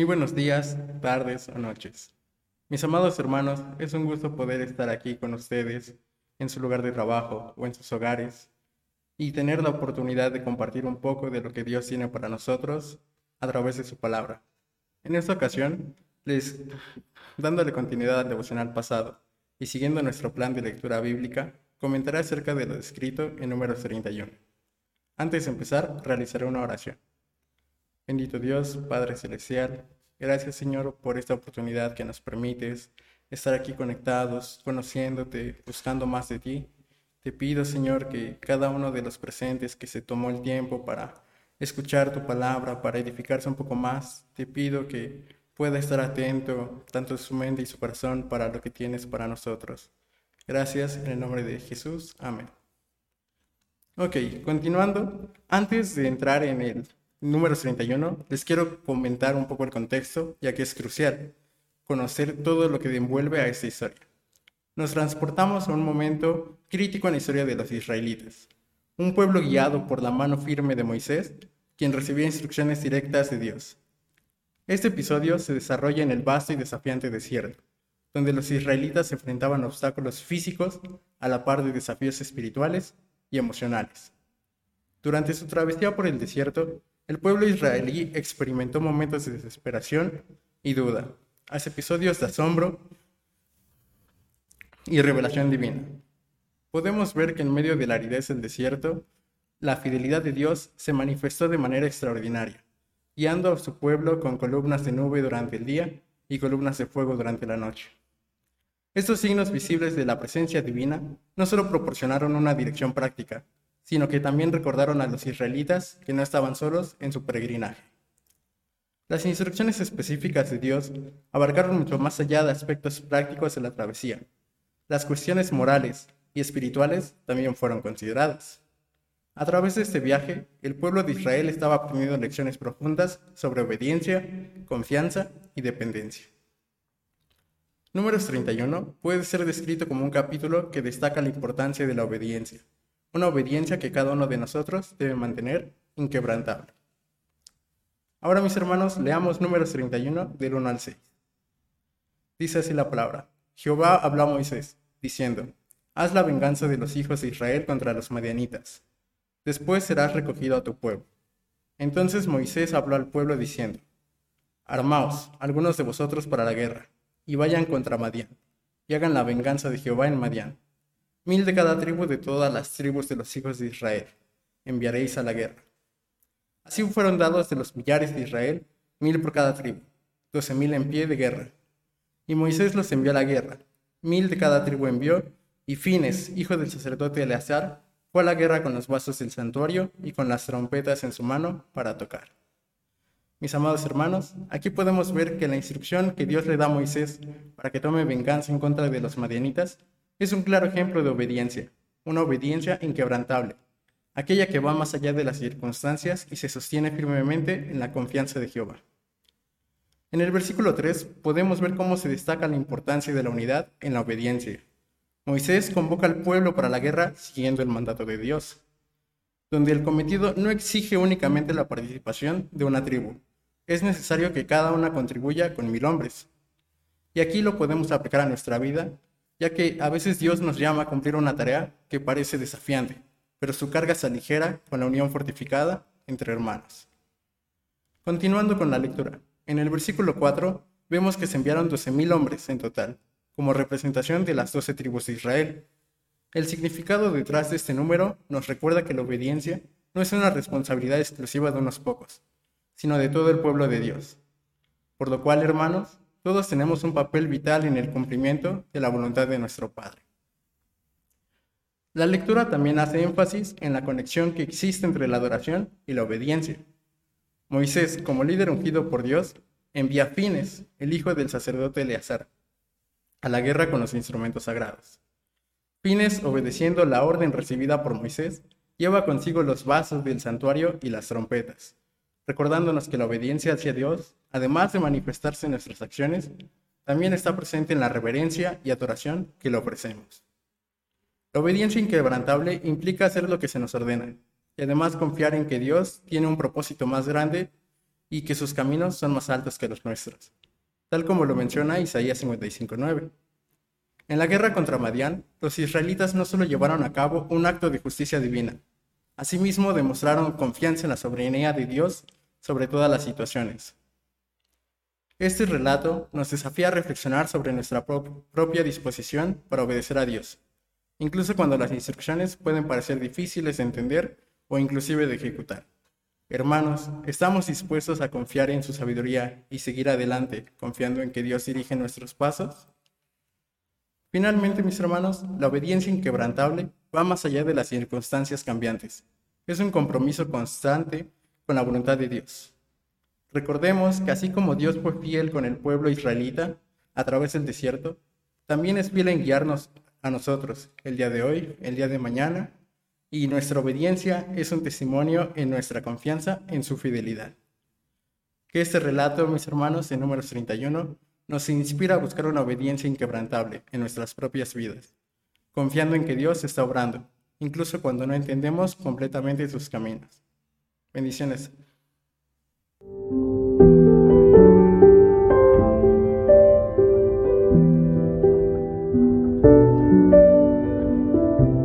Muy buenos días, tardes o noches. Mis amados hermanos, es un gusto poder estar aquí con ustedes en su lugar de trabajo o en sus hogares y tener la oportunidad de compartir un poco de lo que Dios tiene para nosotros a través de su palabra. En esta ocasión, les dándole continuidad al devocional pasado y siguiendo nuestro plan de lectura bíblica, comentaré acerca de lo descrito en números 31. Antes de empezar, realizaré una oración. Bendito Dios, Padre Celestial, gracias Señor por esta oportunidad que nos permites estar aquí conectados, conociéndote, buscando más de ti. Te pido Señor que cada uno de los presentes que se tomó el tiempo para escuchar tu palabra, para edificarse un poco más, te pido que pueda estar atento tanto su mente y su corazón para lo que tienes para nosotros. Gracias en el nombre de Jesús. Amén. Ok, continuando, antes de entrar en el número 31, les quiero comentar un poco el contexto, ya que es crucial conocer todo lo que envuelve a esta historia. Nos transportamos a un momento crítico en la historia de los israelitas, un pueblo guiado por la mano firme de Moisés, quien recibía instrucciones directas de Dios. Este episodio se desarrolla en el vasto y desafiante desierto, donde los israelitas enfrentaban obstáculos físicos a la par de desafíos espirituales y emocionales. Durante su travesía por el desierto, el pueblo israelí experimentó momentos de desesperación y duda, hace episodios de asombro y revelación divina. Podemos ver que en medio de la aridez del desierto, la fidelidad de Dios se manifestó de manera extraordinaria, guiando a su pueblo con columnas de nube durante el día y columnas de fuego durante la noche. Estos signos visibles de la presencia divina no solo proporcionaron una dirección práctica, sino que también recordaron a los israelitas que no estaban solos en su peregrinaje. Las instrucciones específicas de Dios abarcaron mucho más allá de aspectos prácticos de la travesía. Las cuestiones morales y espirituales también fueron consideradas. A través de este viaje, el pueblo de Israel estaba aprendiendo lecciones profundas sobre obediencia, confianza y dependencia. Números 31 puede ser descrito como un capítulo que destaca la importancia de la obediencia, una obediencia que cada uno de nosotros debe mantener inquebrantable. Ahora, mis hermanos, leamos números 31 del 1 al 6. Dice así la palabra. Jehová habló a Moisés, diciendo, Haz la venganza de los hijos de Israel contra los madianitas. Después serás recogido a tu pueblo. Entonces Moisés habló al pueblo diciendo, Armaos, algunos de vosotros para la guerra, y vayan contra Madián, y hagan la venganza de Jehová en Madián mil de cada tribu de todas las tribus de los hijos de Israel, enviaréis a la guerra. Así fueron dados de los millares de Israel, mil por cada tribu, doce mil en pie de guerra. Y Moisés los envió a la guerra, mil de cada tribu envió, y Fines, hijo del sacerdote Eleazar, fue a la guerra con los vasos del santuario y con las trompetas en su mano para tocar. Mis amados hermanos, aquí podemos ver que la instrucción que Dios le da a Moisés para que tome venganza en contra de los madianitas es un claro ejemplo de obediencia, una obediencia inquebrantable, aquella que va más allá de las circunstancias y se sostiene firmemente en la confianza de Jehová. En el versículo 3 podemos ver cómo se destaca la importancia de la unidad en la obediencia. Moisés convoca al pueblo para la guerra siguiendo el mandato de Dios, donde el cometido no exige únicamente la participación de una tribu, es necesario que cada una contribuya con mil hombres. Y aquí lo podemos aplicar a nuestra vida ya que a veces Dios nos llama a cumplir una tarea que parece desafiante, pero su carga se aligera con la unión fortificada entre hermanos. Continuando con la lectura, en el versículo 4 vemos que se enviaron 12.000 hombres en total, como representación de las 12 tribus de Israel. El significado detrás de este número nos recuerda que la obediencia no es una responsabilidad exclusiva de unos pocos, sino de todo el pueblo de Dios. Por lo cual, hermanos, todos tenemos un papel vital en el cumplimiento de la voluntad de nuestro Padre. La lectura también hace énfasis en la conexión que existe entre la adoración y la obediencia. Moisés, como líder ungido por Dios, envía a Fines, el hijo del sacerdote Eleazar, a la guerra con los instrumentos sagrados. Fines, obedeciendo la orden recibida por Moisés, lleva consigo los vasos del santuario y las trompetas recordándonos que la obediencia hacia Dios, además de manifestarse en nuestras acciones, también está presente en la reverencia y adoración que le ofrecemos. La obediencia inquebrantable implica hacer lo que se nos ordena y además confiar en que Dios tiene un propósito más grande y que sus caminos son más altos que los nuestros, tal como lo menciona Isaías 55.9. En la guerra contra Madián, los israelitas no solo llevaron a cabo un acto de justicia divina, asimismo demostraron confianza en la soberanía de Dios sobre todas las situaciones. Este relato nos desafía a reflexionar sobre nuestra propia disposición para obedecer a Dios, incluso cuando las instrucciones pueden parecer difíciles de entender o inclusive de ejecutar. Hermanos, ¿estamos dispuestos a confiar en su sabiduría y seguir adelante confiando en que Dios dirige nuestros pasos? Finalmente, mis hermanos, la obediencia inquebrantable va más allá de las circunstancias cambiantes. Es un compromiso constante con la voluntad de Dios. Recordemos que así como Dios fue fiel con el pueblo israelita a través del desierto, también es fiel en guiarnos a nosotros el día de hoy, el día de mañana y nuestra obediencia es un testimonio en nuestra confianza en su fidelidad. Que este relato, mis hermanos, en números 31, nos inspira a buscar una obediencia inquebrantable en nuestras propias vidas, confiando en que Dios está obrando, incluso cuando no entendemos completamente sus caminos. Bendiciones.